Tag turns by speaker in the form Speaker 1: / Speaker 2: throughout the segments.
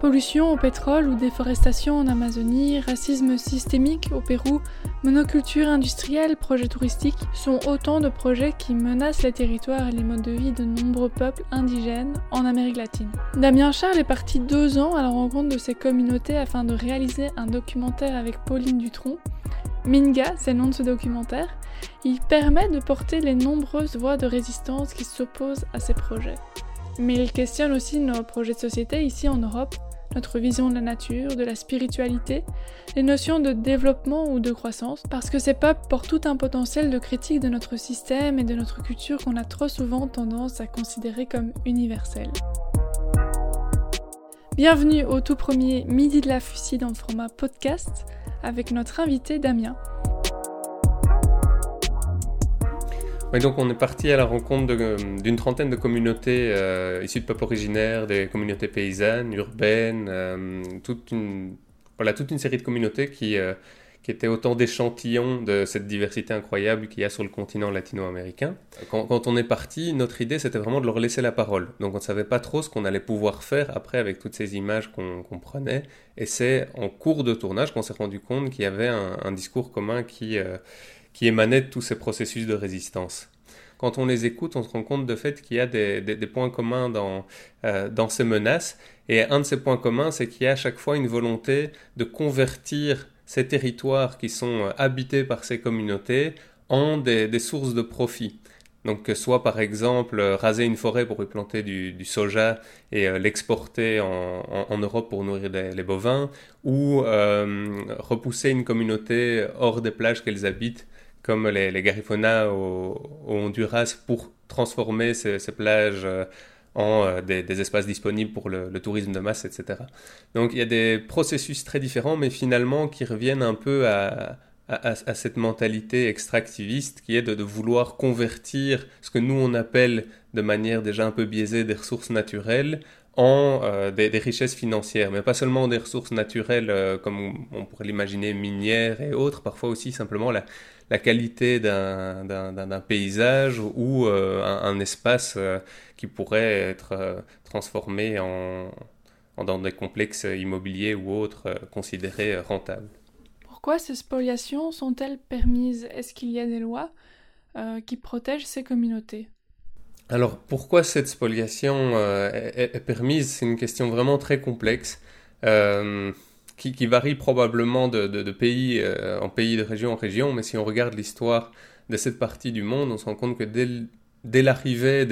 Speaker 1: Pollution au pétrole ou déforestation en Amazonie, racisme systémique au Pérou, monoculture industrielle, projets touristiques sont autant de projets qui menacent les territoires et les modes de vie de nombreux peuples indigènes en Amérique latine. Damien Charles est parti deux ans à la rencontre de ces communautés afin de réaliser un documentaire avec Pauline Dutronc. Minga, c'est le nom de ce documentaire. Il permet de porter les nombreuses voix de résistance qui s'opposent à ces projets. Mais il questionne aussi nos projets de société ici en Europe notre vision de la nature, de la spiritualité, les notions de développement ou de croissance, parce que ces peuples portent tout un potentiel de critique de notre système et de notre culture qu'on a trop souvent tendance à considérer comme universel. Bienvenue au tout premier Midi de la Fusille en format podcast avec notre invité Damien.
Speaker 2: Donc on est parti à la rencontre d'une trentaine de communautés euh, issues de peuples originaires, des communautés paysannes, urbaines, euh, toute, une, série de communautés qui, euh, étaient autant d'échantillons de cette diversité incroyable qu'il y a sur le continent latino-américain. Quand, on est parti, notre idée c'était vraiment de leur laisser la parole. Donc on ne savait pas trop ce qu'on allait pouvoir faire après avec toutes ces images qu'on prenait. Et c'est en cours de tournage qu'on s'est rendu compte qu'il y avait un, discours commun qui qui émanaient de tous ces processus de résistance. Quand on les écoute, on se rend compte de fait qu'il y a des, points communs dans, euh, dans ces menaces. Et un de ces points communs, c'est qu'il y a à chaque fois une volonté de convertir ces territoires qui sont euh, habités par ces communautés en des, sources de profit. Donc que soit par exemple euh, raser une forêt pour y planter du, soja et l'exporter en, Europe pour nourrir les, bovins, ou repousser une communauté hors des plages qu'elles habitent comme les, les au, Honduras pour transformer ces, plages euh, en euh, des, espaces disponibles pour le, tourisme de masse, etc. Donc il y a des processus très différents, mais finalement qui reviennent un peu à, à, cette mentalité extractiviste qui est de, vouloir convertir ce que nous on appelle de manière déjà un peu biaisée des ressources naturelles en euh, des, richesses financières, mais pas seulement des ressources naturelles comme on pourrait l'imaginer minières et autres, parfois aussi simplement la, la qualité d'un paysage ou euh, un, espace euh, qui pourrait être euh, transformé en, dans des complexes immobiliers ou autres considérés rentables.
Speaker 1: Pourquoi ces spoliations sont-elles permises? Est-ce qu'il y a des lois qui protègent ces communautés?
Speaker 2: Alors pourquoi cette spoliation est, permise? C'est une question vraiment très complexe qui, varie probablement de, pays euh, en pays, de région en région, mais si on regarde l'histoire de cette partie du monde, on se rend compte que dès, l'arrivée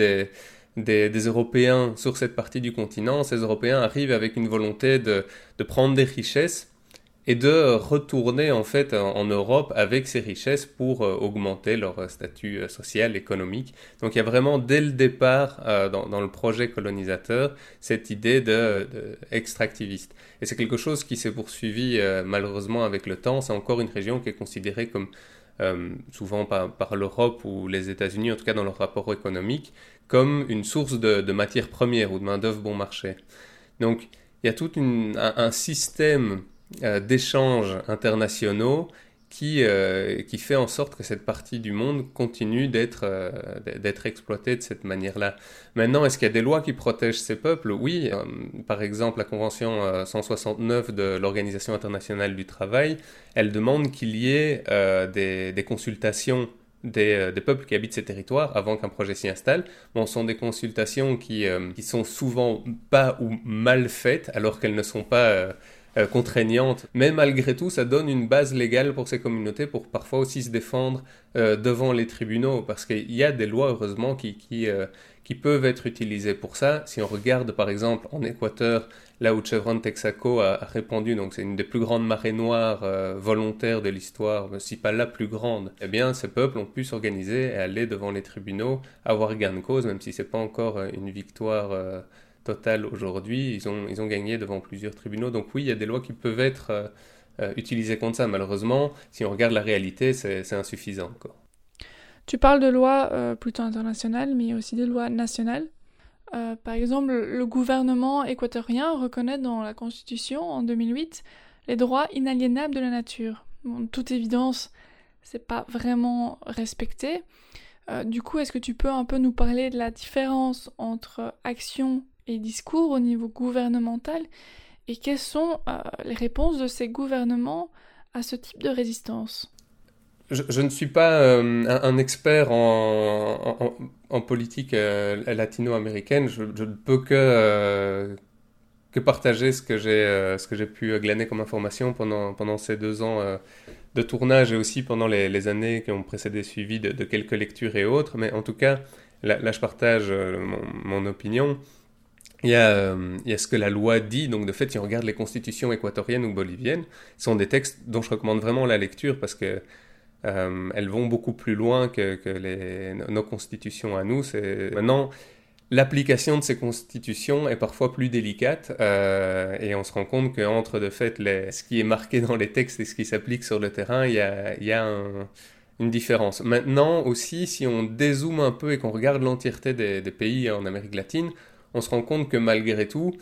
Speaker 2: des, Européens sur cette partie du continent, ces Européens arrivent avec une volonté de prendre des richesses et de retourner en fait en Europe avec ces richesses pour euh, augmenter leur euh, statut euh, social, économique. Donc il y a vraiment dès le départ dans, le projet colonisateur cette idée de. Et c'est quelque chose qui s'est poursuivi malheureusement avec le temps. C'est encore une région qui est considérée comme souvent par, l'Europe ou les États-Unis, en tout cas dans leur rapport économique, comme une source de, matières premières ou de main-d'œuvre bon marché. Donc il y a tout un système d'échanges internationaux qui, euh, qui fait en sorte que cette partie du monde continue d'être euh, d'être exploitée de cette manière-là. Maintenant, est-ce qu'il y a des lois qui protègent ces peuples? Oui, par exemple, la Convention 169 de l'Organisation internationale du travail, elle demande qu'il y ait des, consultations des, peuples qui habitent ces territoires avant qu'un projet s'y installe. Bon, ce sont des consultations qui, qui sont souvent pas ou mal faites, alors qu'elles ne sont pas euh, contraignante. Mais malgré tout, ça donne une base légale pour ces communautés pour parfois aussi se défendre euh, devant les tribunaux, parce qu'il y a des lois, heureusement, qui, qui, euh, qui, peuvent être utilisées pour ça. Si on regarde, par exemple, en Équateur, là où Chevron Texaco a, répandu, donc c'est une des plus grandes marées noires volontaires de l'histoire, si pas la plus grande, eh bien, ces peuples ont pu s'organiser et aller devant les tribunaux, avoir gain de cause, même si c'est pas encore une victoire total aujourd'hui. Ils ont, ils ont gagné devant plusieurs tribunaux. Donc oui, il y a des lois qui peuvent être euh, euh, utilisées contre ça. Malheureusement, si on regarde la réalité, c'est insuffisant. Quoi.
Speaker 1: Tu parles de lois euh, plutôt internationales, mais aussi des lois nationales. par exemple, le gouvernement équatorien reconnaît dans la Constitution en 2008 les droits inaliénables de la nature. toute évidence, c'est pas vraiment respecté. du coup, est-ce que tu peux un peu nous parler de la différence entre action et discours au niveau gouvernemental Et quelles sont les réponses de ces gouvernements à ce type de résistance?
Speaker 2: Je, ne suis pas un, expert en, politique latino-américaine. Je, ne peux que, que partager ce que j'ai euh, pu glaner comme information pendant pendant ces deux ans euh, de tournage et aussi pendant les, années qui ont précédé suivi de, quelques lectures et autres. Mais en tout cas là, je partage euh, mon, opinion il y, a, il y a ce que la loi dit donc de fait si on regarde les constitutions équatoriennes ou boliviennes ce sont des textes dont je recommande vraiment la lecture parce que elles vont beaucoup plus loin que, nos constitutions à nous maintenant L'application de ces constitutions est parfois plus délicate euh, et on se rend compte qu'entre de fait ce qui est marqué dans les textes et ce qui s'applique sur le terrain, il y a, une différence. Maintenant aussi, si on dézoome un peu et qu'on regarde l'entièreté des, pays en Amérique latine, on se rend compte que malgré tout,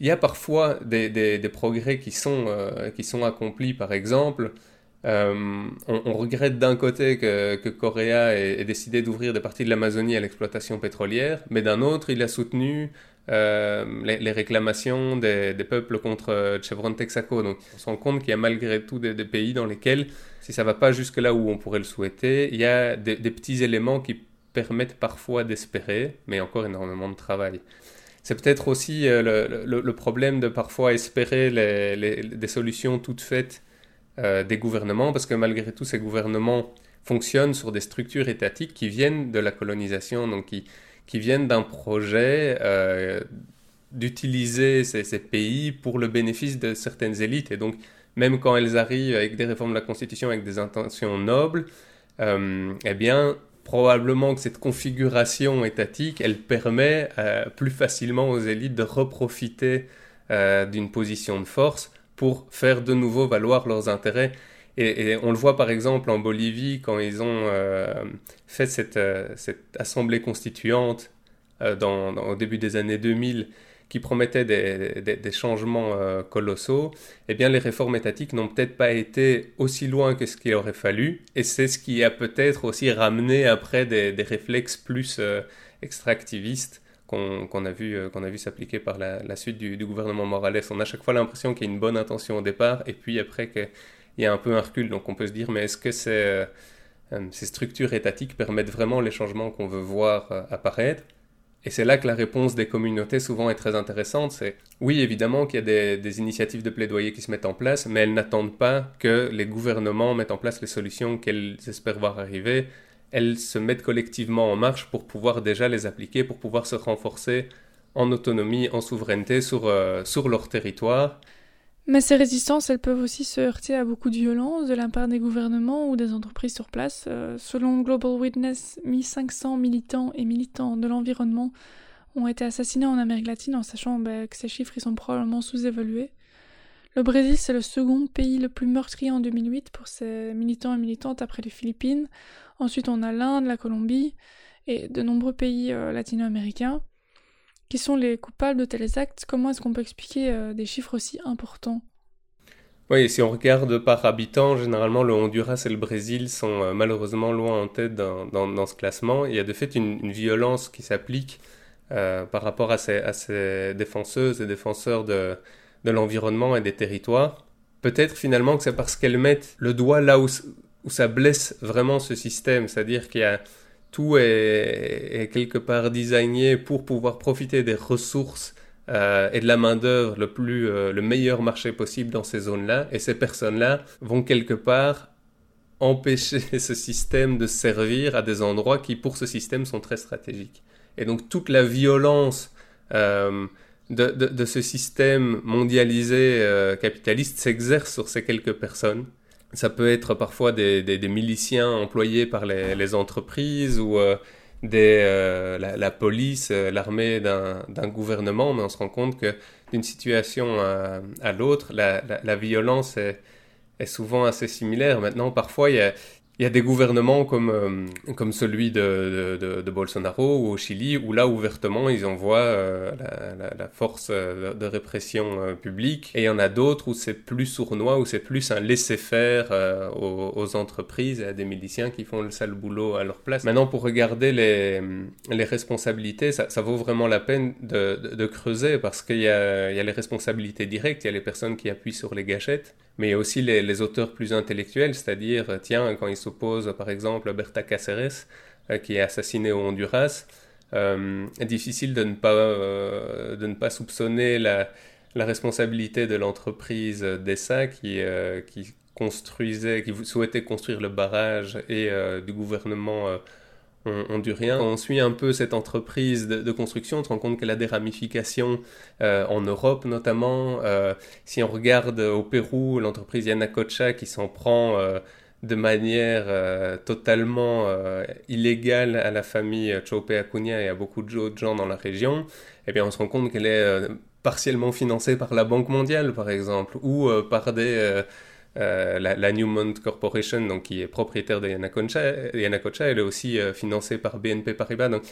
Speaker 2: il y a parfois des, des, des progrès qui sont, euh, qui sont accomplis. Par exemple, euh, on, regrette d'un côté que, que ait, décidé d'ouvrir des parties de l'Amazonie à l'exploitation pétrolière, mais d'un autre, il a soutenu euh, les, réclamations des, peuples contre Chevron Texaco. Donc on se rend compte qu'il y a malgré tout des, pays dans lesquels, si ça ne va pas jusque là où on pourrait le souhaiter, il y a des, petits éléments qui permettent parfois d'espérer, mais encore énormément de travail. C'est peut-être aussi euh, le, problème de parfois espérer des solutions toutes faites euh, des gouvernements, parce que malgré tout, ces gouvernements fonctionnent sur des structures étatiques qui viennent de la colonisation, donc qui, viennent d'un projet euh, d'utiliser ces, pays pour le bénéfice de certaines élites. Et donc, même quand elles arrivent avec des réformes de la Constitution, avec des intentions nobles, eh bien, probablement que cette configuration étatique, elle permet plus facilement aux élites de reprofiter d'une position de force pour faire de nouveau valoir leurs intérêts. Et, on le voit par exemple en Bolivie quand ils ont euh, fait cette, euh, cette, assemblée constituante euh, dans, au début des années 2000 qui promettait des, changements colossaux, eh bien les réformes étatiques n'ont peut-être pas été aussi loin que ce qu'il aurait fallu, et c'est ce qui a peut-être aussi ramené après des, réflexes plus extractivistes qu'on a vu, euh, vu s'appliquer par la, suite du, gouvernement Morales. On a chaque fois l'impression qu'il y a une bonne intention au départ, et puis après qu'il y a un peu un recul. Donc on peut se dire, mais est-ce que euh, euh, ces structures étatiques permettent vraiment les changements qu'on veut voir apparaître? Et c'est là que la réponse des communautés souvent est très intéressante. C'est oui, évidemment qu'il y a des, initiatives de plaidoyer qui se mettent en place, mais elles n'attendent pas que les gouvernements mettent en place les solutions qu'elles espèrent voir arriver elles se mettent collectivement en marche pour pouvoir déjà les appliquer, pour pouvoir se renforcer en autonomie, en souveraineté sur, euh, sur leur territoire.
Speaker 1: Mais ces résistances, elles peuvent aussi se heurter à beaucoup de violence de la part des gouvernements ou des entreprises sur place. Euh, selon Global Witness, 1500 militants et militants de l'environnement ont été assassinés en Amérique latine, en sachant bah, que ces chiffres ils sont probablement sous-évalués. Le Brésil, c'est le second pays le plus meurtrier en 2008 pour ses militants et militantes après les Philippines. Ensuite, on a l'Inde, la Colombie et de nombreux pays euh, latino-américains. Qui sont les coupables de tels actes? Comment est-ce qu'on peut expliquer euh, des chiffres aussi importants?
Speaker 2: Oui, si on regarde par habitant, généralement le Honduras et le Brésil sont euh, malheureusement loin en tête dans, ce classement. Il y a de fait une, violence qui s'applique par rapport à ces, défenseuses et défenseurs de, l'environnement et des territoires. Peut-être finalement que c'est parce qu'elles mettent le doigt là où ça blesse vraiment ce système, c'est-à-dire qu'il y a tout est, quelque part designé pour pouvoir profiter des ressources euh, et de la main d'œuvre le plus euh, le meilleur marché possible dans ces zones-là, et ces personnes-là vont quelque part empêcher ce système de servir à des endroits qui pour ce système sont très stratégiques. Et donc toute la violence euh, de, de, ce système mondialisé capitaliste s'exerce sur ces quelques personnes ça peut être parfois des, miliciens employés par les, entreprises ou euh, euh, la, police, euh, l'armée d'un gouvernement, mais on se rend compte que d'une situation à, l'autre, la, violence est, souvent assez similaire. Maintenant, parfois, il y a, il y a des gouvernements comme, euh, comme celui de, de, de, Bolsonaro ou au Chili, où là, ouvertement, ils envoient euh, la, la, force euh, de répression publique. Et il y en a d'autres où c'est plus sournois, où c'est plus un laisser-faire aux, aux, entreprises et à des miliciens qui font le sale boulot à leur place. Maintenant, pour regarder les, les responsabilités, ça, ça, vaut vraiment la peine de, de creuser parce qu'il y, y a, les responsabilités directes, il y a les personnes qui appuient sur les gâchettes, mais il aussi les, auteurs plus intellectuels, c'est-à-dire, tiens, quand ils sont oppose par exemple Berta Cáceres, euh, qui est assassinée au Honduras. Euh, difficile de ne pas, euh, de ne pas soupçonner la, la responsabilité de l'entreprise d'ESA qui, qui construisait, qui souhaitait construire le barrage et du gouvernement hondurien. On suit un peu cette entreprise de, construction, on se rend compte qu'elle a des ramifications en Europe notamment. si on regarde au Pérou, l'entreprise Yanacocha qui s'en prend de manière euh, totalement euh, illégale à la famille Chope Acuna et à beaucoup d'autres gens dans la région, eh bien on se rend compte qu'elle est euh, partiellement financée par la Banque mondiale, par exemple, ou par des, la, Newmont Corporation, donc, qui est propriétaire de Yanacocha, Yanacocha elle est aussi financée par BNP Paribas. Donc,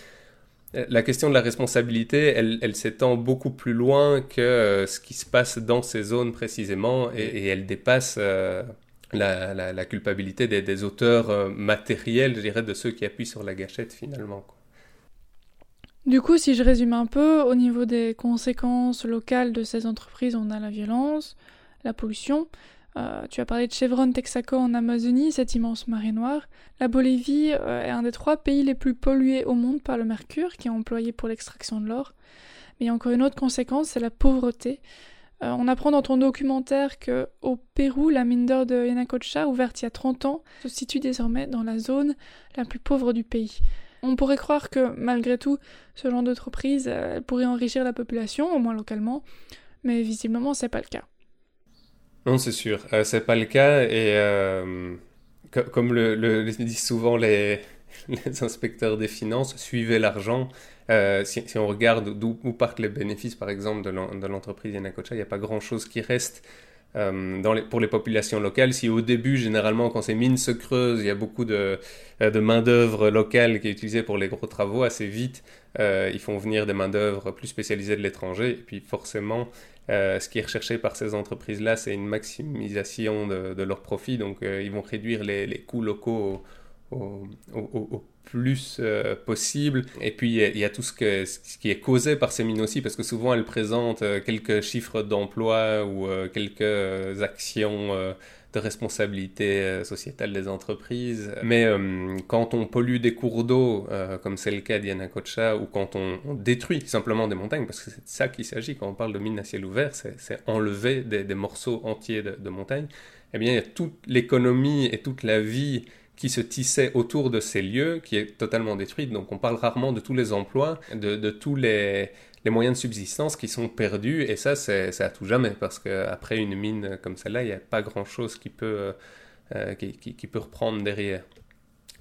Speaker 2: la question de la responsabilité, elle, s'étend beaucoup plus loin que ce qui se passe dans ces zones précisément, et, elle dépasse la, culpabilité des, auteurs euh, matériels, je dirais, de ceux qui appuient sur la gâchette finalement.
Speaker 1: Du coup, si je résume un peu, au niveau des conséquences locales de ces entreprises, on a la violence, la pollution. Euh, tu as parlé de Chevron Texaco en Amazonie, cette immense marée noire. La Bolivie euh, est un des trois pays les plus pollués au monde par le mercure, qui est employé pour l'extraction de l'or. Mais il y a encore une autre conséquence, c'est la pauvreté. Euh, on apprend dans ton documentaire que au Pérou, la mine d'or de Yanacocha, ouverte il y a 30 ans, se situe désormais dans la zone la plus pauvre du pays. On pourrait croire que malgré tout, ce genre d'entreprise pourrait enrichir la population, au moins localement, mais visiblement c'est pas le cas.
Speaker 2: Non, c'est sûr, euh, c'est pas le cas et comme le, disent souvent les, inspecteurs des finances, suivez l'argent. Euh, si, on regarde d'où partent les bénéfices, par exemple, de l'entreprise Yanacocha, il n'y a pas grand-chose qui reste euh, pour les populations locales. Si au début, généralement, quand ces mines se creusent, il y a beaucoup de, euh, de main-d'œuvre locale qui est utilisée pour les gros travaux, assez vite, ils font venir des main-d'œuvre plus spécialisées de l'étranger. Et puis, forcément, ce qui est recherché par ces entreprises-là, c'est une maximisation de, leurs profits. Donc, ils vont réduire les, coûts locaux au, plus euh, possible. Et puis, il y, a tout ce, qui est causé par ces mines aussi, parce que souvent, elles présentent euh, quelques chiffres d'emploi ou euh, quelques actions de responsabilité sociétale des entreprises. Mais quand on pollue des cours d'eau, comme c'est le cas d'Yanacocha, ou quand on, détruit simplement des montagnes, parce que c'est de ça qu'il s'agit quand on parle de mines à ciel ouvert, c'est enlever des, morceaux entiers de, de montagne, eh bien, il y a toute l'économie et toute la vie qui se tissait autour de ces lieux, qui est totalement détruite. Donc on parle rarement de tous les emplois, de, tous les, moyens de subsistance qui sont perdus, et ça c'est à tout jamais, parce qu'après une mine comme celle-là, il n'y a pas grand-chose qui, peut euh, qui, peut reprendre derrière.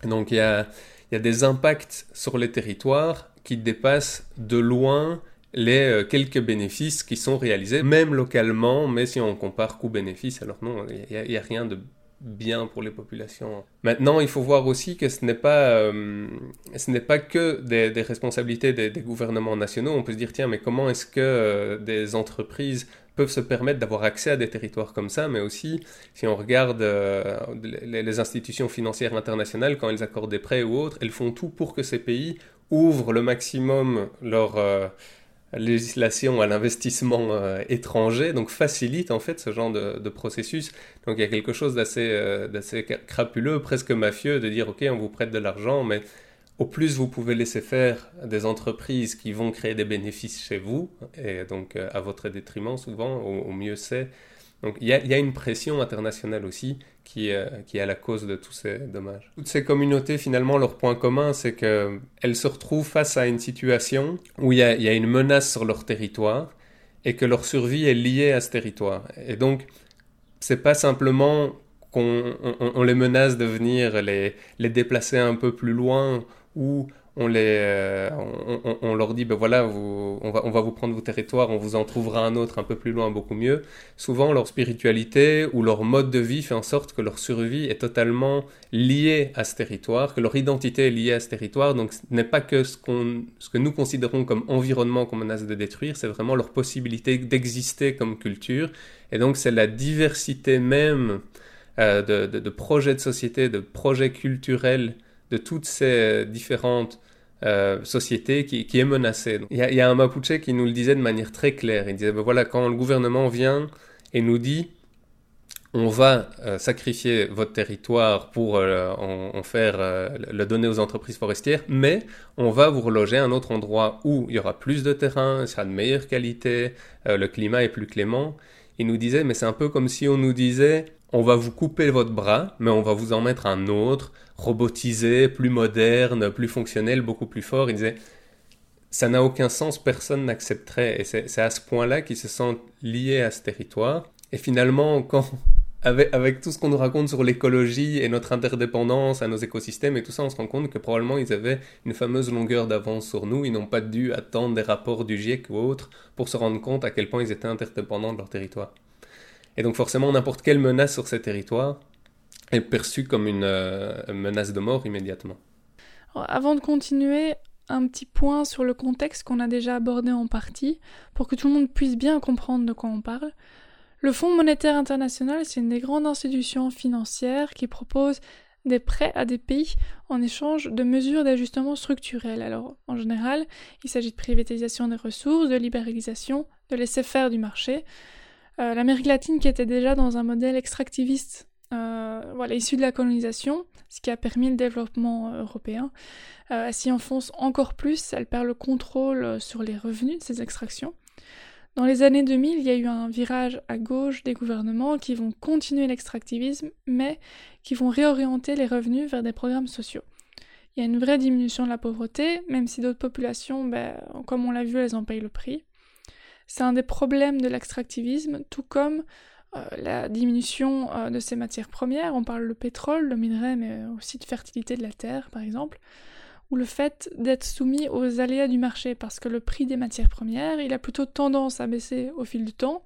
Speaker 2: Donc il y a, y a des impacts sur les territoires qui dépassent de loin les euh, quelques bénéfices qui sont réalisés, même localement, mais si on compare coût-bénéfice, alors non, il n'y a, rien de bien pour les populations. Maintenant, il faut voir aussi que ce n'est pas, euh, ce n'est pas que des, responsabilités des, gouvernements nationaux. On peut se dire, tiens, mais comment est-ce que euh, des entreprises peuvent se permettre d'avoir accès à des territoires comme ça, mais aussi, si on regarde euh, les, les, institutions financières internationales, quand elles accordent des prêts ou autres, elles font tout pour que ces pays ouvrent le maximum leur législation à l'investissement euh, étranger, donc facilite en fait ce genre de, processus. Donc il y a quelque chose euh, d'assez crapuleux, presque mafieux, de dire ok on vous prête de l'argent, mais au plus vous pouvez laisser faire des entreprises qui vont créer des bénéfices chez vous, et donc euh, à votre détriment souvent, au mieux c'est. Donc il y, a, une pression internationale aussi qui, euh, qui est à la cause de tous ces dommages. Toutes ces communautés, finalement, leur point commun, c'est qu'elles se retrouvent face à une situation où il y, a, une menace sur leur territoire et que leur survie est liée à ce territoire. Et donc, c'est pas simplement qu'on on, les menace de venir les déplacer un peu plus loin ou on, les, euh, on, leur dit, ben voilà, vous, on, va, on va vous prendre vos territoires, on vous en trouvera un autre un peu plus loin, beaucoup mieux. Souvent, leur spiritualité ou leur mode de vie fait en sorte que leur survie est totalement liée à ce territoire, que leur identité est liée à ce territoire. Donc, ce n'est pas que ce, qu'on, ce que nous considérons comme environnement qu'on menace de détruire, c'est vraiment leur possibilité d'exister comme culture. Et donc, c'est la diversité même euh, de, de, de projets de société, de projets culturels de toutes ces différentes euh, société qui, est menacée. Il y, a, un Mapuche qui nous le disait de manière très claire. Il disait, ben voilà, quand le gouvernement vient et nous dit, on va euh, sacrifier votre territoire pour euh, en, faire le donner aux entreprises forestières, mais on va vous reloger à un autre endroit où il y aura plus de terrain, il sera de meilleure qualité, le climat est plus clément. Il nous disait, mais c'est un peu comme si on nous disait, on va vous couper votre bras, mais on va vous en mettre un autre, robotisé, plus moderne, plus fonctionnel, beaucoup plus fort. Il disait, ça n'a aucun sens, personne n'accepterait. Et c'est à ce point-là qu'ils se sentent liés à ce territoire. Et finalement, quand, avec, avec tout ce qu'on nous raconte sur l'écologie et notre interdépendance à nos écosystèmes et tout ça, on se rend compte que probablement ils avaient une fameuse longueur d'avance sur nous. Ils n'ont pas dû attendre des rapports du GIEC ou autres pour se rendre compte à quel point ils étaient interdépendants de leur territoire. Et donc forcément, n'importe quelle menace sur ces territoires est perçue comme une euh, menace de mort immédiatement.
Speaker 1: avant de continuer, un petit point sur le contexte qu'on a déjà abordé en partie, pour que tout le monde puisse bien comprendre de quoi on parle. Le Fonds monétaire international, c'est une des grandes institutions financières qui propose des prêts à des pays en échange de mesures d'ajustement structurel. Alors, en général, il s'agit de privatisation des ressources, de libéralisation, de laisser faire du marché. Euh, L'Amérique latine qui était déjà dans un modèle extractiviste euh, voilà, issu de la colonisation, ce qui a permis le développement euh, européen, elle s'y enfonce encore plus, elle perd le contrôle sur les revenus de ces extractions. Dans les années 2000, il y a eu un virage à gauche des gouvernements qui vont continuer l'extractivisme, mais qui vont réorienter les revenus vers des programmes sociaux. Il y a une vraie diminution de la pauvreté, même si d'autres populations, ben, comme on l'a vu, elles en payent le prix. C'est un des problèmes de l'extractivisme, tout comme euh, la diminution euh, de ces matières premières. On parle de pétrole, de minerai, mais aussi de fertilité de la terre, par exemple. Ou le fait d'être soumis aux aléas du marché, parce que le prix des matières premières, il a plutôt tendance à baisser au fil du temps,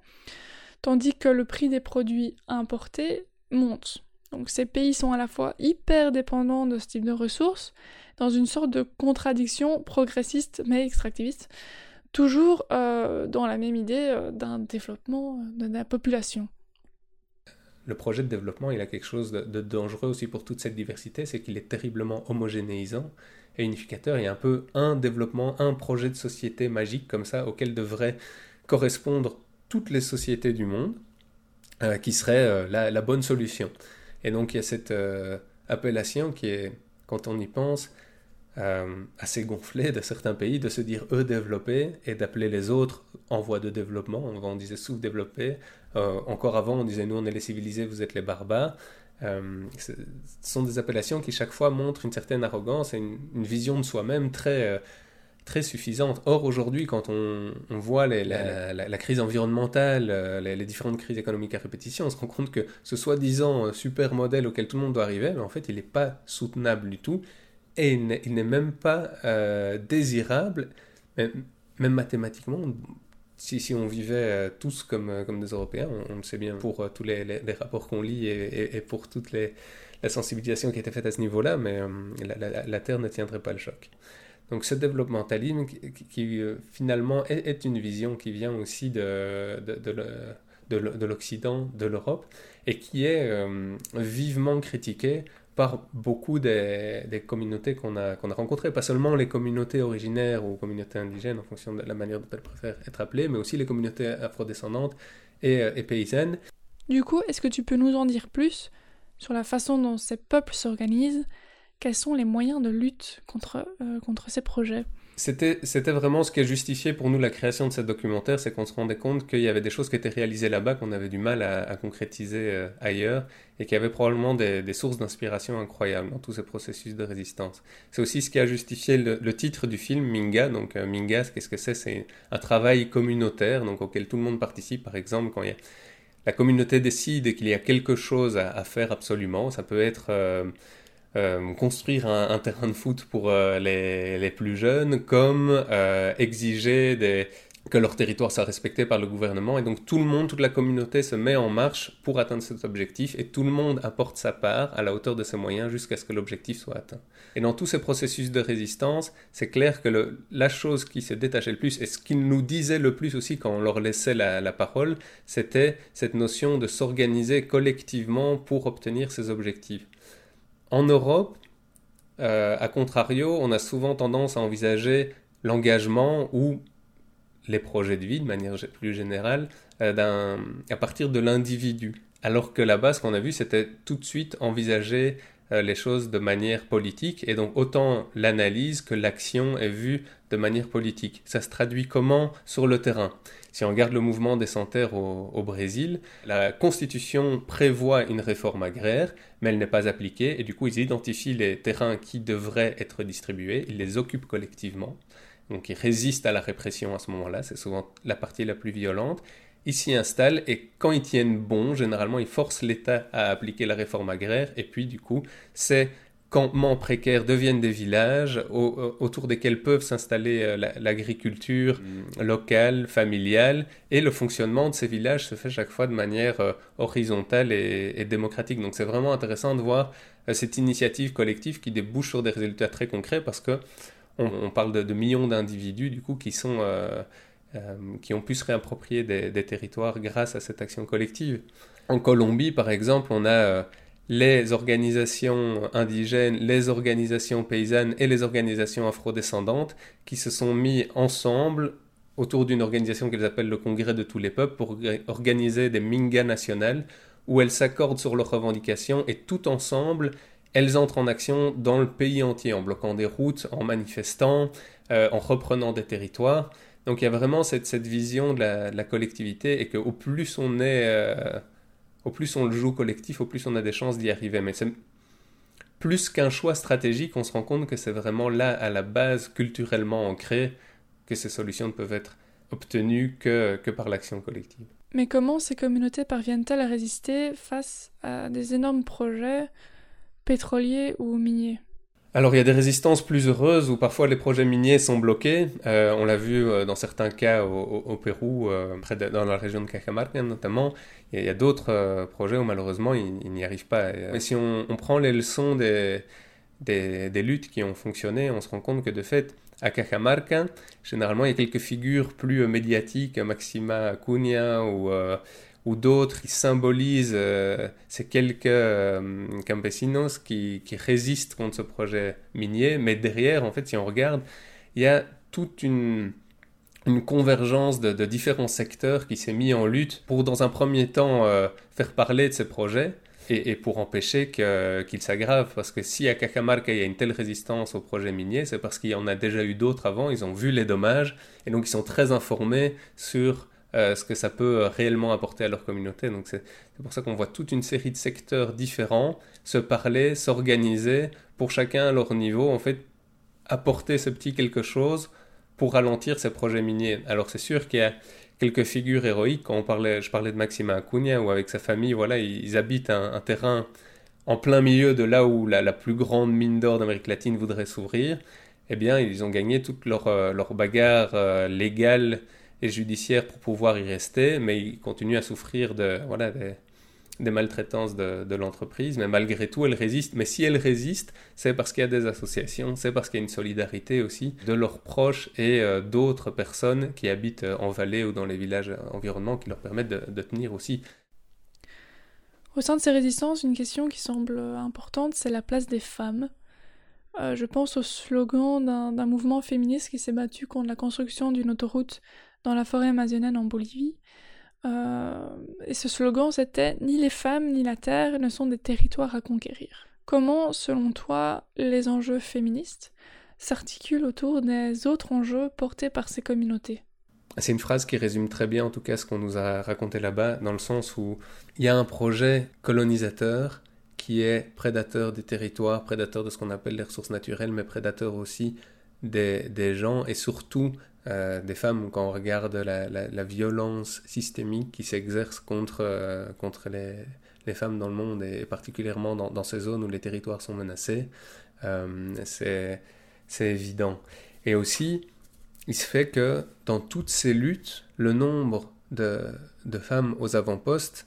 Speaker 1: tandis que le prix des produits importés monte. Donc ces pays sont à la fois hyper dépendants de ce type de ressources, dans une sorte de contradiction progressiste mais extractiviste toujours euh, dans la même idée euh, d'un développement euh, de la population.
Speaker 2: Le projet de développement, il a quelque chose de, dangereux aussi pour toute cette diversité, c'est qu'il est terriblement homogénéisant et unificateur. Il y a un peu un développement, un projet de société magique comme ça auquel devraient correspondre toutes les sociétés du monde, qui serait la, bonne solution. Et donc il y a cette appellation qui est, quand on y pense, euh, assez gonflé de certains pays de se dire eux développés et d'appeler les autres en voie de développement. On, disait sous-développés. Euh, encore avant, on disait nous on est les civilisés, vous êtes les barbares. Euh, ce sont des appellations qui chaque fois montrent une certaine arrogance et une, vision de soi-même très, très suffisante. Or, aujourd'hui, quand on, voit la, crise environnementale, les, les, différentes crises économiques à répétition, on se rend compte que ce soi-disant super modèle auquel tout le monde doit arriver, mais en fait, il n'est pas soutenable du tout et il n'est même pas euh, désirable, même, mathématiquement. Si, on vivait euh, tous comme, euh, comme des Européens, on, le sait bien pour tous les, rapports qu'on lit et, pour toute la sensibilisation qui a été faite à ce niveau-là, mais la, Terre ne tiendrait pas le choc. Donc ce développementalisme qui, finalement est, une vision qui vient aussi de, de, de, de l'Occident, de l'Europe, et qui est vivement critiqué par beaucoup des, communautés qu'on a, rencontrées. Pas seulement les communautés originaires ou communautés indigènes en fonction de la manière dont elles préfèrent être appelées, mais aussi les communautés afrodescendantes et, euh, et paysannes.
Speaker 1: Du coup, est-ce que tu peux nous en dire plus sur la façon dont ces peuples s'organisent? Quels sont les moyens de lutte contre, euh, contre ces projets?
Speaker 2: C'était vraiment ce qui a justifié pour nous la création de ce documentaire, c'est qu'on se rendait compte qu'il y avait des choses qui étaient réalisées là-bas qu'on avait du mal à, concrétiser euh, ailleurs et qu'il y avait probablement des, sources d'inspiration incroyables dans tous ces processus de résistance. C'est aussi ce qui a justifié le, titre du film Minga. Donc euh, Minga, qu'est-ce que c'est? C'est un travail communautaire donc auquel tout le monde participe. Par exemple, quand la communauté décide qu'il y a quelque chose à, faire absolument. Ça peut être euh, euh, construire un, terrain de foot pour euh, les, plus jeunes, comme exiger des, que leur territoire soit respecté par le gouvernement. Et donc tout le monde, toute la communauté se met en marche pour atteindre cet objectif et tout le monde apporte sa part à la hauteur de ses moyens jusqu'à ce que l'objectif soit atteint. Et dans tous ces processus de résistance, c'est clair que la chose qui s'est détachait le plus et ce qu'ils nous disaient le plus aussi quand on leur laissait la, la parole, c'était cette notion de s'organiser collectivement pour obtenir ces objectifs. En Europe, euh, à contrario, on a souvent tendance à envisager l'engagement ou les projets de vie de manière plus générale euh, à partir de l'individu. Alors que là-bas, ce qu'on a vu, c'était tout de suite envisager les choses de manière politique et donc autant l'analyse que l'action est vue de manière politique. Ça se traduit comment? Sur le terrain Si on regarde le mouvement des sanitaires au, au Brésil, la constitution prévoit une réforme agraire, mais elle n'est pas appliquée et du coup ils identifient les terrains qui devraient être distribués, ils les occupent collectivement donc ils résistent à la répression à ce moment-là, c'est souvent la partie la plus violente. Ils s'y installent et quand ils tiennent bon, généralement ils forcent l'État à appliquer la réforme agraire et puis du coup ces campements précaires deviennent des villages euh, autour desquels peuvent s'installer euh, l'agriculture mm. locale, familiale et le fonctionnement de ces villages se fait chaque fois de manière euh, horizontale et, démocratique. Donc c'est vraiment intéressant de voir cette initiative collective qui débouche sur des résultats très concrets parce que on, parle de, millions d'individus du coup qui sont euh, euh, qui ont pu se réapproprier des, territoires grâce à cette action collective. En Colombie, par exemple, on a euh, les organisations indigènes, les organisations paysannes et les organisations afrodescendantes qui se sont mis ensemble autour d'une organisation qu'ils appellent le Congrès de tous les peuples pour organiser des mingas nationales où elles s'accordent sur leurs revendications et tout ensemble, elles entrent en action dans le pays entier, en bloquant des routes, en manifestant, euh, en reprenant des territoires. Donc il y a vraiment cette, vision de la, collectivité et qu'au plus on est, euh, au plus on le joue collectif, au plus on a des chances d'y arriver. Mais c'est plus qu'un choix stratégique, on se rend compte que c'est vraiment là, à la base, culturellement ancré, que ces solutions ne peuvent être obtenues que, que par l'action collective.
Speaker 1: Mais comment ces communautés parviennent-elles à résister face à des énormes projets pétrolier ou minier
Speaker 2: alors il y a des résistances plus heureuses où parfois les projets miniers sont bloqués. Euh, on l'a vu euh, dans certains cas au, Pérou, euh, près dans la région de Cajamarca notamment. Il y a, d'autres projets où malheureusement ils, n'y arrivent pas. Mais si on, prend les leçons des, des, luttes qui ont fonctionné, on se rend compte que de fait, à Cajamarca, généralement il y a quelques figures plus médiatiques, Maxima Acuña ou ou d'autres qui symbolisent euh, ces quelques euh, campesinos qui, résistent contre ce projet minier. Mais derrière, en fait, si on regarde, il y a toute une, convergence de, différents secteurs qui s'est mis en lutte pour, dans un premier temps, euh, faire parler de ces projets et, pour empêcher qu'ils s'aggravent. Parce que si à Cajamarca, il y a une telle résistance au projet minier, c'est parce qu'il y en a déjà eu d'autres avant, ils ont vu les dommages, et donc ils sont très informés sur euh, ce que ça peut euh, réellement apporter à leur communauté. Donc c'est pour ça qu'on voit toute une série de secteurs différents se parler, s'organiser, pour chacun à leur niveau, en fait, apporter ce petit quelque chose pour ralentir ces projets miniers. Alors c'est sûr qu'il y a quelques figures héroïques. Quand on parlait, je parlais de Maxima Acuna, où avec sa famille, voilà, ils, habitent un, terrain en plein milieu de là où la, plus grande mine d'or d'Amérique latine voudrait s'ouvrir. Eh bien, ils ont gagné toute leur, euh, leur bagarre légale et judiciaire pour pouvoir y rester, mais ils continuent à souffrir de, voilà, des, maltraitances de, l'entreprise, mais malgré tout, elle résiste. Mais si elle résiste, c'est parce qu'il y a des associations, c'est parce qu'il y a une solidarité aussi de leurs proches et euh, d'autres personnes qui habitent euh, en vallée ou dans les villages environnants qui leur permettent de, tenir aussi.
Speaker 1: Au sein de ces résistances, une question qui semble importante, c'est la place des femmes. Euh, je pense au slogan d'un mouvement féministe qui s'est battu contre la construction d'une autoroute dans la forêt amazonienne en Bolivie. Euh, et ce slogan, c'était Ni les femmes ni la terre ne sont des territoires à conquérir. Comment, selon toi, les enjeux féministes s'articulent autour des autres enjeux portés par ces communautés?
Speaker 2: C'est une phrase qui résume très bien en tout cas ce qu'on nous a raconté là-bas, dans le sens où il y a un projet colonisateur qui est prédateur des territoires, prédateur de ce qu'on appelle les ressources naturelles, mais prédateur aussi des, des gens et surtout des femmes, quand on regarde la, violence systémique qui s'exerce contre, contre les, femmes dans le monde, et particulièrement dans, ces zones où les territoires sont menacés, c'est évident. Et aussi, il se fait que dans toutes ces luttes, le nombre de femmes aux avant-postes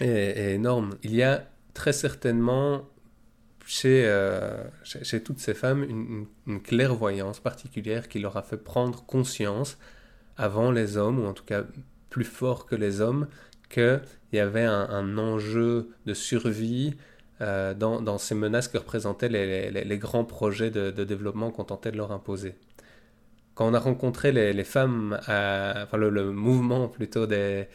Speaker 2: est, énorme. Il y a très certainement euh, chez, toutes ces femmes une, clairvoyance particulière qui leur a fait prendre conscience avant les hommes, ou en tout cas plus fort que les hommes, qu'il y avait un, enjeu de survie euh, dans, ces menaces que représentaient les, grands projets de, développement qu'on tentait de leur imposer. Quand on a rencontré les, femmes, enfin le, mouvement plutôt des,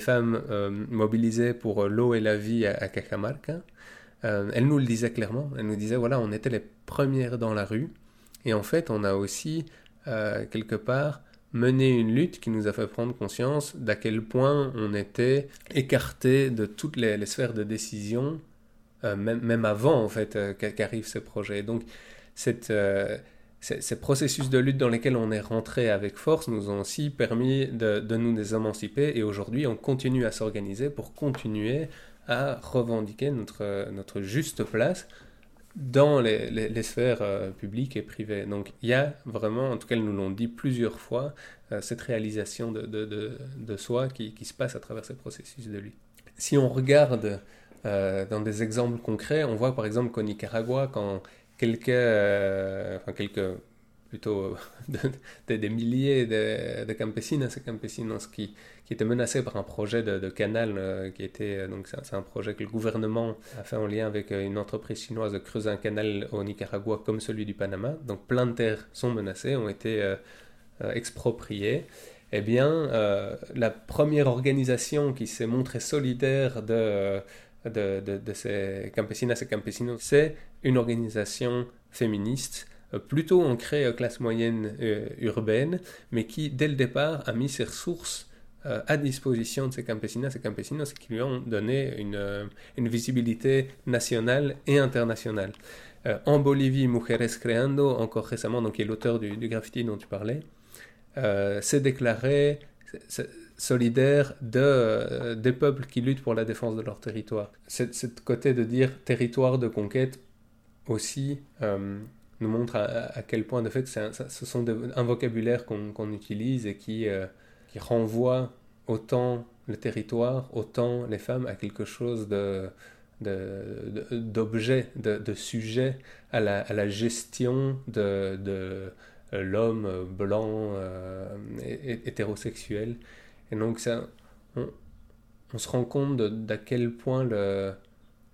Speaker 2: femmes euh, mobilisées pour l'eau et la vie à, Cajamarca, euh, elles nous le disaient clairement. Elles nous disaient, voilà, on était les premières dans la rue. Et en fait, on a aussi, euh, quelque part, mené une lutte qui nous a fait prendre conscience d'à quel point on était écarté de toutes les, sphères de décision, même, même, avant, en fait, qu'arrivent ces projets. Donc, cette ces, processus de lutte dans lesquels on est rentré avec force nous ont aussi permis de, nous émanciper et aujourd'hui on continue à s'organiser pour continuer à revendiquer notre, notre juste place dans les, les, sphères euh, publiques et privées. Donc il y a vraiment, en tout cas ils nous l'ont dit plusieurs fois, euh, cette réalisation de, de, de, soi qui, qui, se passe à travers ces processus de lutte. Si on regarde euh, dans des exemples concrets, on voit par exemple qu'au Nicaragua, quand quelques, euh, enfin quelques plutôt des milliers de, campesinas et campesinos qui, étaient menacés par un projet de, canal euh, qui était, euh, donc c'est un projet que le gouvernement a fait en lien avec une entreprise chinoise de creuser un canal au Nicaragua comme celui du Panama. Donc plein de terres sont menacées, ont été expropriées. Eh bien, la première organisation qui s'est montrée solidaire de ces campesinas et campesinos, c'est une organisation féministe euh, plutôt ancrée euh, classe moyenne euh, urbaine, mais qui, dès le départ, a mis ses ressources à disposition de ces campesinas et campesinos qui lui ont donné une, une visibilité nationale et internationale. en Bolivie, Mujeres Creando, encore récemment, donc, qui est l'auteur du, graffiti dont tu parlais, s'est déclaré solidaire de, euh, des peuples qui luttent pour la défense de leur territoire. Cette, côté de dire territoire de conquête aussi euh, nous montre à, quel point, de fait, ce sont un vocabulaire qu'on utilise et qui, euh, qui renvoie autant le territoire, autant les femmes à quelque chose de d'objet, de, de, sujet à la, à la gestion de, de l'homme blanc hétérosexuel. Et donc ça, on, se rend compte d'à quel point le,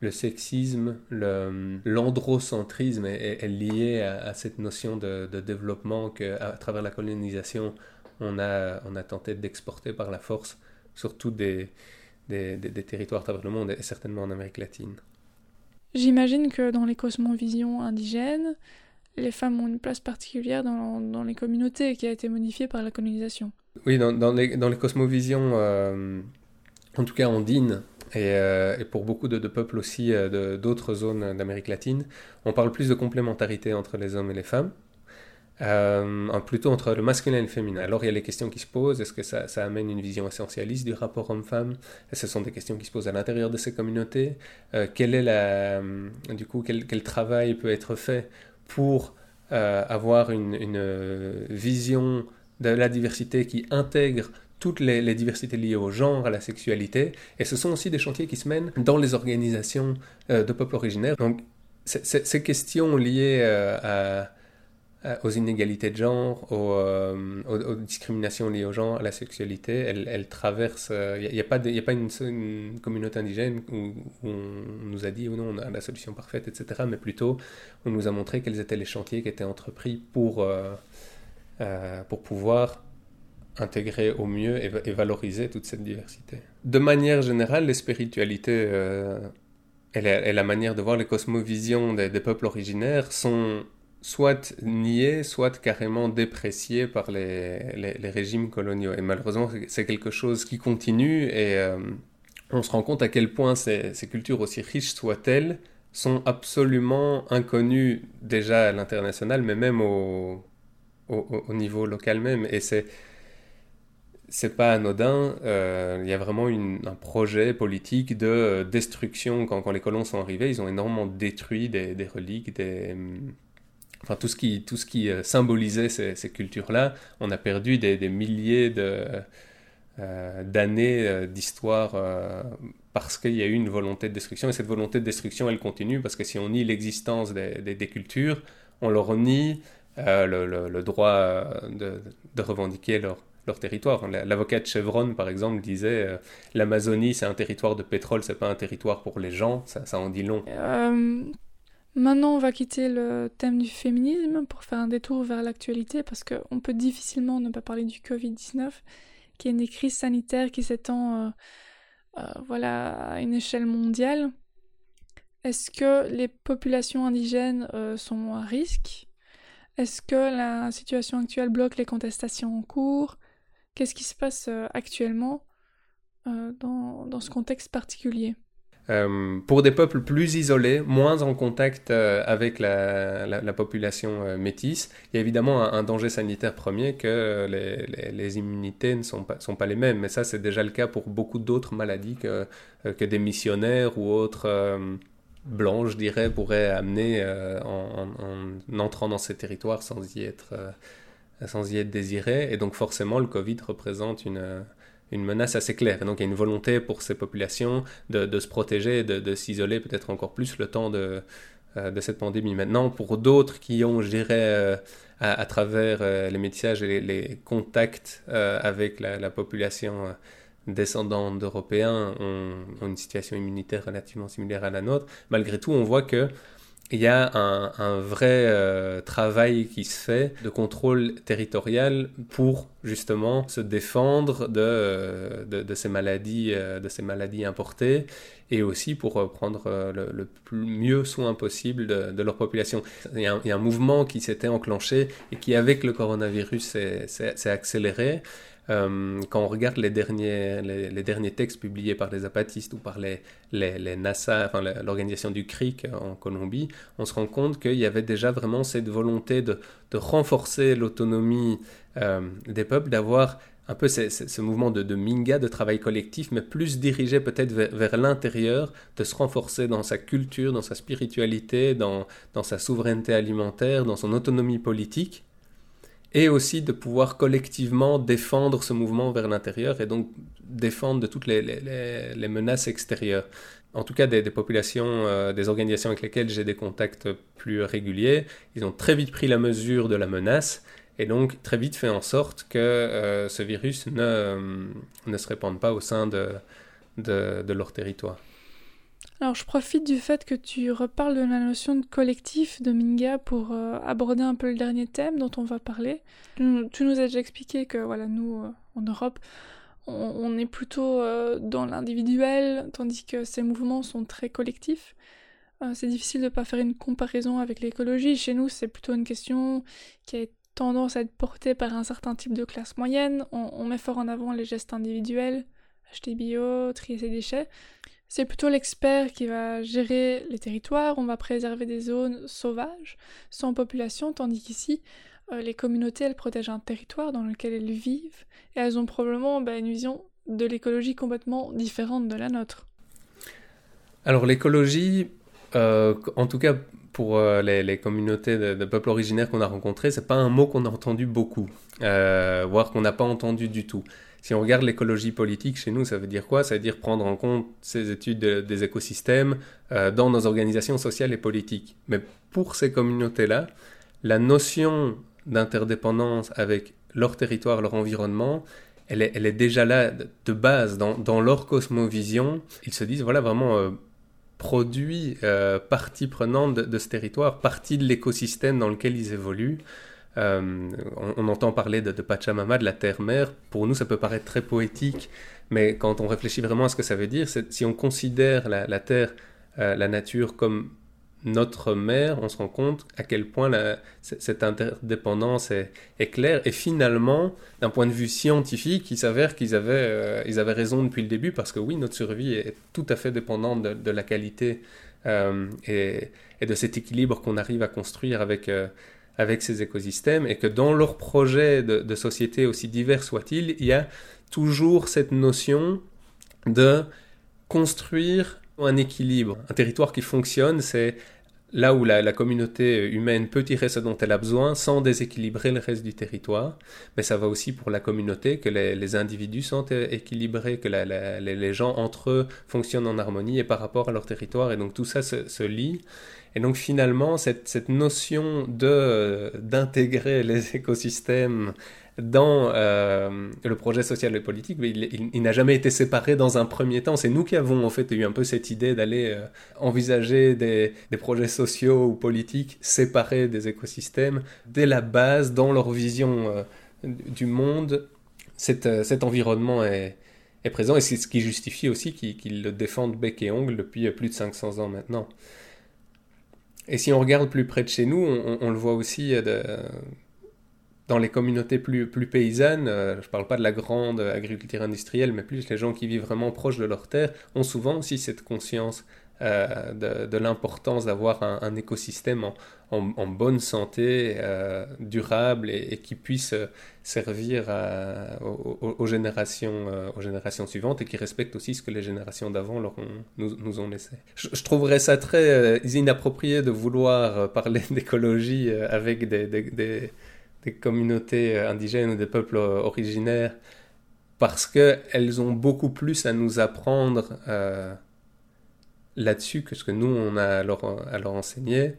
Speaker 2: le sexisme, l'androcentrisme est, lié à, cette notion de, de développement qu'à travers la colonisation, on a, on a tenté d'exporter par la force, surtout des, des, des, territoires à travers le monde et certainement en Amérique latine.
Speaker 1: J'imagine que dans les cosmovisions indigènes, les femmes ont une place particulière dans, dans les communautés qui a été modifiée par la colonisation.
Speaker 2: Oui, dans, dans, les, dans les cosmovisions, euh, en tout cas andines, et, euh, et pour beaucoup de, peuples aussi euh, d'autres zones d'Amérique latine, on parle plus de complémentarité entre les hommes et les femmes, plutôt entre le masculin et le féminin. Alors il y a les questions qui se posent, est-ce que ça, amène une vision essentialiste du rapport homme-femme? Ce sont des questions qui se posent à l'intérieur de ces communautés? quel est la, du coup, quel, quel, travail peut être fait pour avoir une vision de la diversité qui intègre toutes les, diversités liées au genre, à la sexualité. Et ce sont aussi des chantiers qui se mènent dans les organisations euh, de peuples originaires. Donc ces questions liées euh, aux inégalités de genre, euh, aux, discriminations liées au genre, à la sexualité, elles, traversent... Il n'y a, pas une, communauté indigène où, on nous a dit, ou non, on a la solution parfaite, etc. Mais plutôt, on nous a montré quels étaient les chantiers qui étaient entrepris pour pour pouvoir intégrer au mieux et, valoriser toute cette diversité. De manière générale, les spiritualités euh, et, la, manière de voir les cosmovisions des, peuples originaires sont soit niées, soit carrément dépréciées par les, régimes coloniaux. Et malheureusement, c'est quelque chose qui continue et euh, on se rend compte à quel point ces, ces cultures, aussi riches soient-elles, sont absolument inconnues déjà à l'international, mais même au, au, niveau local même. Et c'est c'est pas anodin. Euh, il y a vraiment un projet politique de destruction. Quand, les colons sont arrivés, ils ont énormément détruit des, reliques, des, enfin tout ce qui, tout ce qui symbolisait ces, cultures-là. On a perdu des, milliers d'années d'histoire parce qu'il y a eu une volonté de destruction. Et cette volonté de destruction, elle continue parce que si on nie l'existence des, cultures, on leur nie euh, le, droit euh, de revendiquer leur, leur territoire. L'avocat Chevron, par exemple, disait euh, l'Amazonie, c'est un territoire de pétrole, c'est pas un territoire pour les gens. Ça, en dit long.
Speaker 1: maintenant, on va quitter le thème du féminisme pour faire un détour vers l'actualité parce qu'on peut difficilement ne pas parler du Covid-19, qui est une crise sanitaire qui s'étend euh, voilà, à une échelle mondiale. Est-ce que les populations indigènes euh, sont à risque? Est-ce que la situation actuelle bloque les contestations en cours? Qu'est-ce qui se passe euh, actuellement dans, ce contexte particulier?
Speaker 2: Euh, pour des peuples plus isolés, moins en contact euh, avec la, la, population euh, métisse, il y a évidemment un, danger sanitaire premier que les, immunités ne sont pas, sont pas les mêmes. Mais ça, c'est déjà le cas pour beaucoup d'autres maladies que, que des missionnaires ou autres blancs, je dirais, pourraient amener en, en, entrant dans ces territoires sans y être, sans y être désirés. Et donc forcément, le Covid représente une une menace assez claire. Et donc il y a une volonté pour ces populations de, de se protéger, de, de s'isoler peut-être encore plus le temps de, euh, de cette pandémie. Maintenant, pour d'autres qui ont, je dirais, euh, à, travers euh, les métissages et les, contacts avec la, la population descendante d'Européens, ont, une situation immunitaire relativement similaire à la nôtre, malgré tout, on voit que il y a un, vrai euh, travail qui se fait de contrôle territorial pour justement se défendre de, euh, de, ces, maladies, euh, de ces maladies importées et aussi pour prendre le, mieux soin possible de, leur population. Il y, a un, mouvement qui s'était enclenché et qui avec le coronavirus s'est accéléré euh, quand on regarde les derniers, les, textes publiés par les apatistes ou par les, les, NASA, enfin l'organisation du CRIC en Colombie, on se rend compte qu'il y avait déjà vraiment cette volonté de, renforcer l'autonomie euh, des peuples, d'avoir un peu ce, mouvement de, Minga, de travail collectif, mais plus dirigé peut-être vers, l'intérieur, de se renforcer dans sa culture, dans sa spiritualité, dans sa souveraineté alimentaire, dans son autonomie politique et aussi de pouvoir collectivement défendre ce mouvement vers l'intérieur et donc défendre de toutes les, menaces extérieures. En tout cas, des, populations, euh, des organisations avec lesquelles j'ai des contacts plus réguliers, ils ont très vite pris la mesure de la menace et donc très vite fait en sorte que euh, ce virus ne, ne, se répande pas au sein de leur territoire.
Speaker 1: Alors je profite du fait que tu reparles de la notion de collectif de Minga pour euh, aborder un peu le dernier thème dont on va parler. Tu, nous as déjà expliqué que voilà nous euh, en Europe on, est plutôt euh, dans l'individuel tandis que ces mouvements sont très collectifs. c'est difficile de ne pas faire une comparaison avec l'écologie. Chez nous c'est plutôt une question qui a tendance à être portée par un certain type de classe moyenne. On, on met fort en avant les gestes individuels, acheter bio, trier ses déchets. C'est plutôt l'expert qui va gérer les territoires, on va préserver des zones sauvages, sans population, tandis qu'ici, euh, les communautés, elles protègent un territoire dans lequel elles vivent, et elles ont probablement bah, une vision de l'écologie complètement différente de la nôtre.
Speaker 2: Alors l'écologie, euh, en tout cas pour euh, les, communautés de, peuples originaires qu'on a rencontrés, c'est pas un mot qu'on a entendu beaucoup, voire qu'on n'a pas entendu du tout. Si on regarde l'écologie politique chez nous, ça veut dire quoi? Ça veut dire prendre en compte ces études des écosystèmes euh, dans nos organisations sociales et politiques. Mais pour ces communautés-là, la notion d'interdépendance avec leur territoire, leur environnement, elle est, déjà là de base dans, leur cosmovision. Ils se disent, voilà, vraiment, euh, produit, euh, partie prenante de, ce territoire, partie de l'écosystème dans lequel ils évoluent. Euh, on, entend parler de, Pachamama, de la terre-mère. Pour nous, ça peut paraître très poétique, mais quand on réfléchit vraiment à ce que ça veut dire, si on considère la, terre, euh, la nature comme notre mère, on se rend compte à quel point cette interdépendance est, claire. Et finalement, d'un point de vue scientifique, il s'avère qu'ils avaient, euh, avaient raison depuis le début, parce que oui, notre survie est tout à fait dépendante de, la qualité et, de cet équilibre qu'on arrive à construire avec avec ces écosystèmes et que dans leurs projets de, société, aussi divers soient-ils, il y a toujours cette notion de construire un équilibre. Un territoire qui fonctionne, c'est là où la, communauté humaine peut tirer ce dont elle a besoin sans déséquilibrer le reste du territoire. Mais ça va aussi pour la communauté, que les, individus sont équilibrés, que les, gens entre eux fonctionnent en harmonie et par rapport à leur territoire. Et donc tout ça se, se lie. Et donc finalement, cette, cette notion de d'intégrer les écosystèmes dans euh, le projet social et politique, il, n'a jamais été séparé dans un premier temps. C'est nous qui avons en fait eu un peu cette idée d'aller euh, envisager des, des, projets sociaux ou politiques séparés des écosystèmes dès la base, dans leur vision euh, du monde. Cet, cet environnement est, est, présent et c'est ce qui justifie aussi qu'ils le défendent bec et ongle depuis plus de 500 ans maintenant. Et si on regarde plus près de chez nous, on, le voit aussi de, dans les communautés plus, paysannes, euh, je ne parle pas de la grande agriculture industrielle, mais plus les gens qui vivent vraiment proches de leur terre, ont souvent aussi cette conscience euh, de, l'importance d'avoir un, écosystème en, bonne santé, euh, durable et, qui puisse servir à, aux, générations, suivantes et qui respecte aussi ce que les générations d'avant nous, ont laissé. Je, trouverais ça très inapproprié de vouloir parler d'écologie avec des, des, communautés euh, indigènes ou des peuples euh, originaires parce qu'elles ont beaucoup plus à nous apprendre euh, là-dessus que ce que nous, on a à leur, à leur enseigner.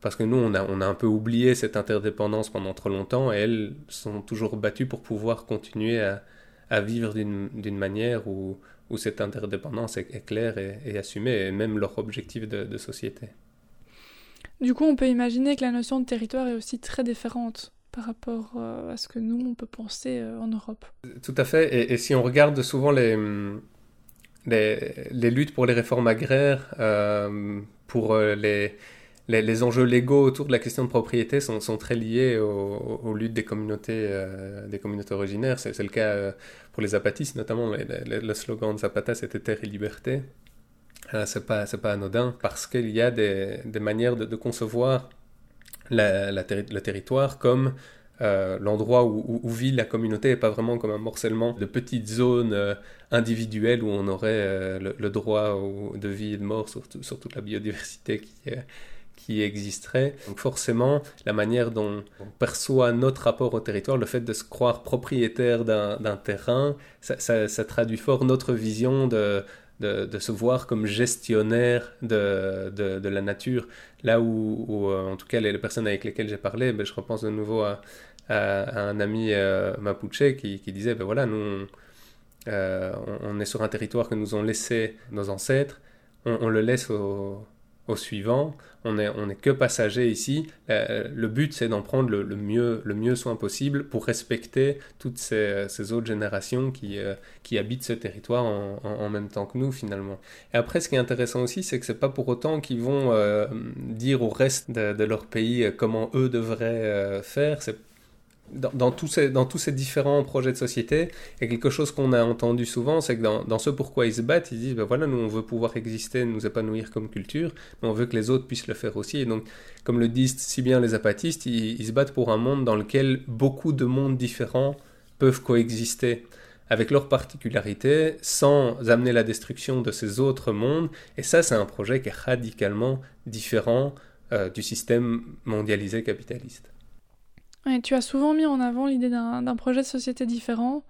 Speaker 2: Parce que nous, on a, on a un peu oublié cette interdépendance pendant trop longtemps et elles sont toujours battues pour pouvoir continuer à, à vivre d'une manière où, où cette interdépendance est, claire et, assumée, et même leur objectif de, de société.
Speaker 1: Du coup, on peut imaginer que la notion de territoire est aussi très différente par rapport euh, à ce que nous, on peut penser euh, en Europe.
Speaker 2: Tout à fait. Et, si on regarde souvent les, les, luttes pour les réformes agraires, euh, pour les, les, enjeux légaux autour de la question de propriété sont, sont très liés aux, luttes des communautés, des communautés originaires. C'est le cas pour les zapatistes, notamment le, slogan de Zapata, c'était Terre et liberté. c'est pas, pas anodin parce qu'il y a des, des manières de, concevoir le territoire comme euh, l'endroit où, vit la communauté et pas vraiment comme un morcellement de petites zones euh, individuelles où on aurait euh, le, droit de vie et de mort sur, toute la biodiversité qui, qui existerait. Donc forcément, la manière dont on perçoit notre rapport au territoire, le fait de se croire propriétaire d'un terrain, ça, traduit fort notre vision de, de, se voir comme gestionnaire de, de, la nature. Là où, en tout cas, les, personnes avec lesquelles j'ai parlé, ben, je repense de nouveau à, à, un ami euh, mapuche qui, disait, ben voilà, nous, euh, on, est sur un territoire que nous ont laissé nos ancêtres, on, le laisse aux au suivant. On n'est on est que passager ici. Euh, le but, c'est d'en prendre le, mieux, le mieux soin possible pour respecter toutes ces, autres générations qui, euh, qui habitent ce territoire en, même temps que nous, finalement. Et après, ce qui est intéressant aussi, c'est que c'est pas pour autant qu'ils vont euh, dire au reste de, leur pays comment eux devraient faire. Dans, tous ces, différents projets de société, a quelque chose qu'on a entendu souvent, c'est que dans, dans, ce pourquoi ils se battent, ils disent, ben voilà, nous on veut pouvoir exister, nous épanouir comme culture, mais on veut que les autres puissent le faire aussi. Et donc, comme le disent si bien les apatistes, ils, se battent pour un monde dans lequel beaucoup de mondes différents peuvent coexister avec leurs particularités, sans amener la destruction de ces autres mondes. Et ça, c'est un projet qui est radicalement différent euh, du système mondialisé capitaliste
Speaker 1: tu as souvent mis en avant l'idée d'un projet de société différent,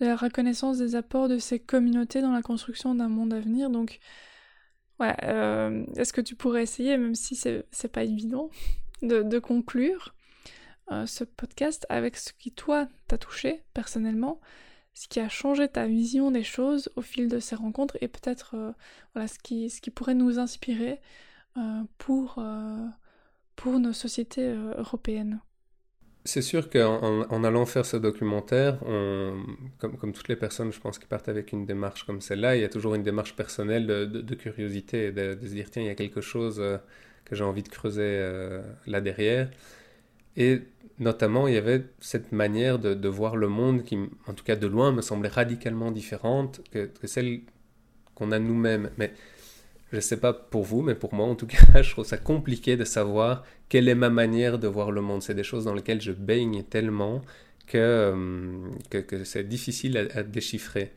Speaker 1: la reconnaissance des apports de ces communautés dans la construction d'un monde à venir. Donc, euh, est-ce que tu pourrais essayer, même si c'est pas évident, de, conclure euh, ce podcast avec ce qui, toi, t'a touché personnellement, ce qui a changé ta vision des choses au fil de ces rencontres et peut-être euh, voilà, ce, qui, ce qui pourrait nous inspirer pour, pour nos sociétés européennes?
Speaker 2: C'est sûr qu'en allant faire ce documentaire, comme, comme, toutes les personnes, je pense, qui partent avec une démarche comme celle-là, il y a toujours une démarche personnelle de, curiosité, de, de, se dire, tiens, il y a quelque chose euh, que j'ai envie de creuser euh, là derrière. Et notamment, il y avait cette manière de, voir le monde qui, en tout cas de loin, me semblait radicalement différente que, que celle qu'on a nous-mêmes. Mais je ne sais pas pour vous, mais pour moi en tout cas, je trouve ça compliqué de savoir quelle est ma manière de voir le monde. C'est des choses dans lesquelles je baigne tellement que, euh, que, c'est difficile à, déchiffrer.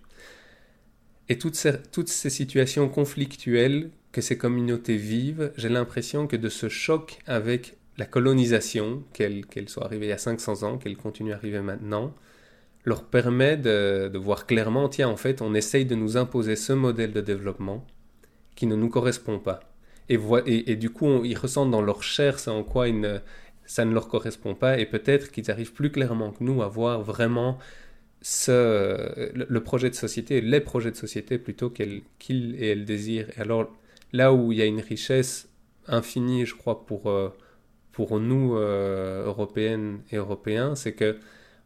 Speaker 2: Et toutes ces, situations conflictuelles que ces communautés vivent, j'ai l'impression que de ce choc avec la colonisation, qu'elle soit arrivée il y a 500 ans, qu'elle continue à arriver maintenant, leur permet de, de, voir clairement, tiens, en fait, on essaye de nous imposer ce modèle de développement qui ne nous correspond pas. Et, et, et du coup, ils ressentent dans leur chair c'est en quoi ça ne leur correspond pas, et peut-être qu'ils arrivent plus clairement que nous à voir vraiment ce, le, projet de société, les projets de société plutôt qu'ils et elles désirent. Et alors, là où il y a une richesse infinie, je crois, pour, euh, pour nous, euh, Européennes et Européens, c'est que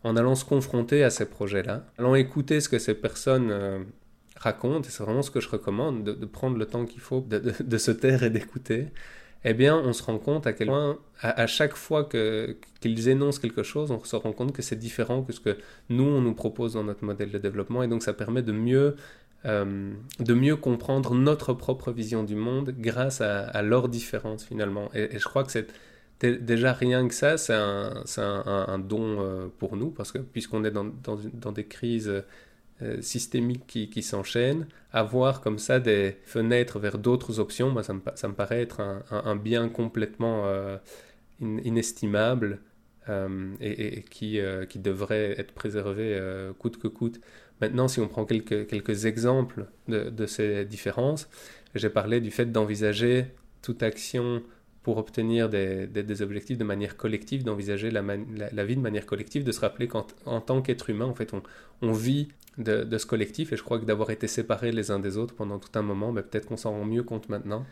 Speaker 2: en allant se confronter à ces projets-là, allant écouter ce que ces personnes euh, racontent, et c'est vraiment ce que je recommande, de, prendre le temps qu'il faut, de, se taire et d'écouter, eh bien, on se rend compte à quel point, à, chaque fois qu'ils énoncent quelque chose, on se rend compte que c'est différent que ce que nous, on nous propose dans notre modèle de développement, et donc ça permet de mieux euh, de mieux comprendre notre propre vision du monde grâce à, leurs différences finalement. Et, je crois que c'est déjà rien que ça, c'est un, un, un, don euh, pour nous, parce que puisqu'on est dans, dans, des crises euh, systémiques qui, qui s'enchaînent, avoir comme ça des fenêtres vers d'autres options, moi, ça, me, paraît être un, bien complètement inestimable. et, et, qui, qui devrait être préservé coûte que coûte. Maintenant, si on prend quelques, quelques exemples de, ces différences, j'ai parlé du fait d'envisager toute action pour obtenir des, des, objectifs de manière collective, d'envisager la, la, vie de manière collective, de se rappeler qu'en tant qu'être humain, en fait, on, on vit de, ce collectif, et je crois que d'avoir été séparés les uns des autres pendant tout un moment, ben, peut-être qu'on s'en rend mieux compte maintenant.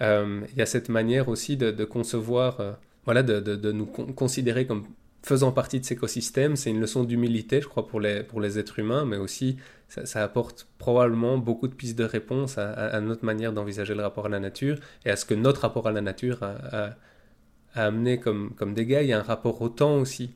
Speaker 2: Euh, il y a cette manière aussi de, concevoir, euh, voilà, de, nous considérer comme faisant partie de cet écosystème, c'est une leçon d'humilité, je crois, pour les, pour les êtres humains, mais aussi ça, apporte probablement beaucoup de pistes de réponse à, notre manière d'envisager le rapport à la nature et à ce que notre rapport à la nature a, amené comme, comme dégâts. Il y a un rapport au temps aussi.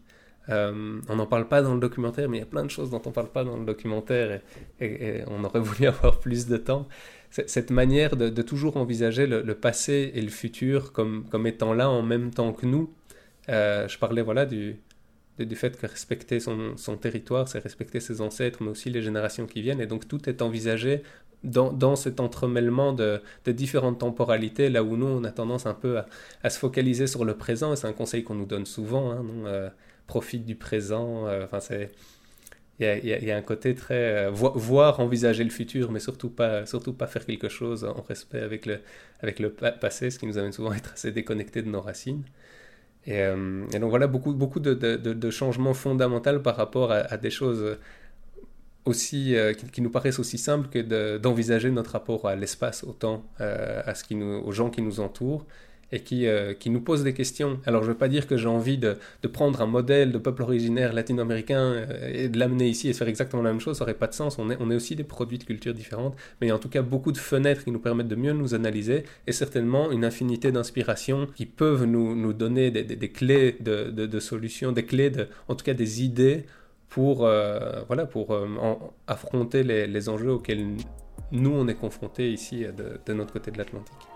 Speaker 2: Euh, on n'en parle pas dans le documentaire, mais il y a plein de choses dont on ne parle pas dans le documentaire et, on aurait voulu avoir plus de temps. Cette manière de, toujours envisager le, passé et le futur comme, comme étant là en même temps que nous, euh, je parlais voilà, du, du fait que respecter son, son territoire, c'est respecter ses ancêtres, mais aussi les générations qui viennent. Et donc tout est envisagé dans, dans cet entremêlement de, différentes temporalités, là où nous, on a tendance un peu à, se focaliser sur le présent. Et c'est un conseil qu'on nous donne souvent, hein, euh, profite du présent. Euh, enfin, c'est... Il y, a, un côté très voir envisager le futur mais surtout pas surtout pas faire quelque chose en respect avec le avec le passé ce qui nous amène souvent à être assez déconnecté de nos racines euh, et, donc voilà, beaucoup, beaucoup de, changements fondamentaux par rapport à, des choses aussi, euh, qui, nous paraissent aussi simples que d'envisager notre rapport à l'espace, au temps, euh, à ce qui nous, aux gens qui nous entourent et qui, euh, qui nous pose des questions. Alors je ne veux pas dire que j'ai envie de, de, prendre un modèle de peuple originaire latino-américain euh, et de l'amener ici et de faire exactement la même chose, ça n'aurait pas de sens. On est, on est aussi des produits de cultures différentes, mais il y a en tout cas beaucoup de fenêtres qui nous permettent de mieux nous analyser et certainement une infinité d'inspirations qui peuvent nous, nous donner des, des, clés de, de, solutions, des clés, de, en tout cas des idées pour, euh, voilà, pour affronter les, les enjeux auxquels nous on est confrontés ici de notre côté de l'Atlantique.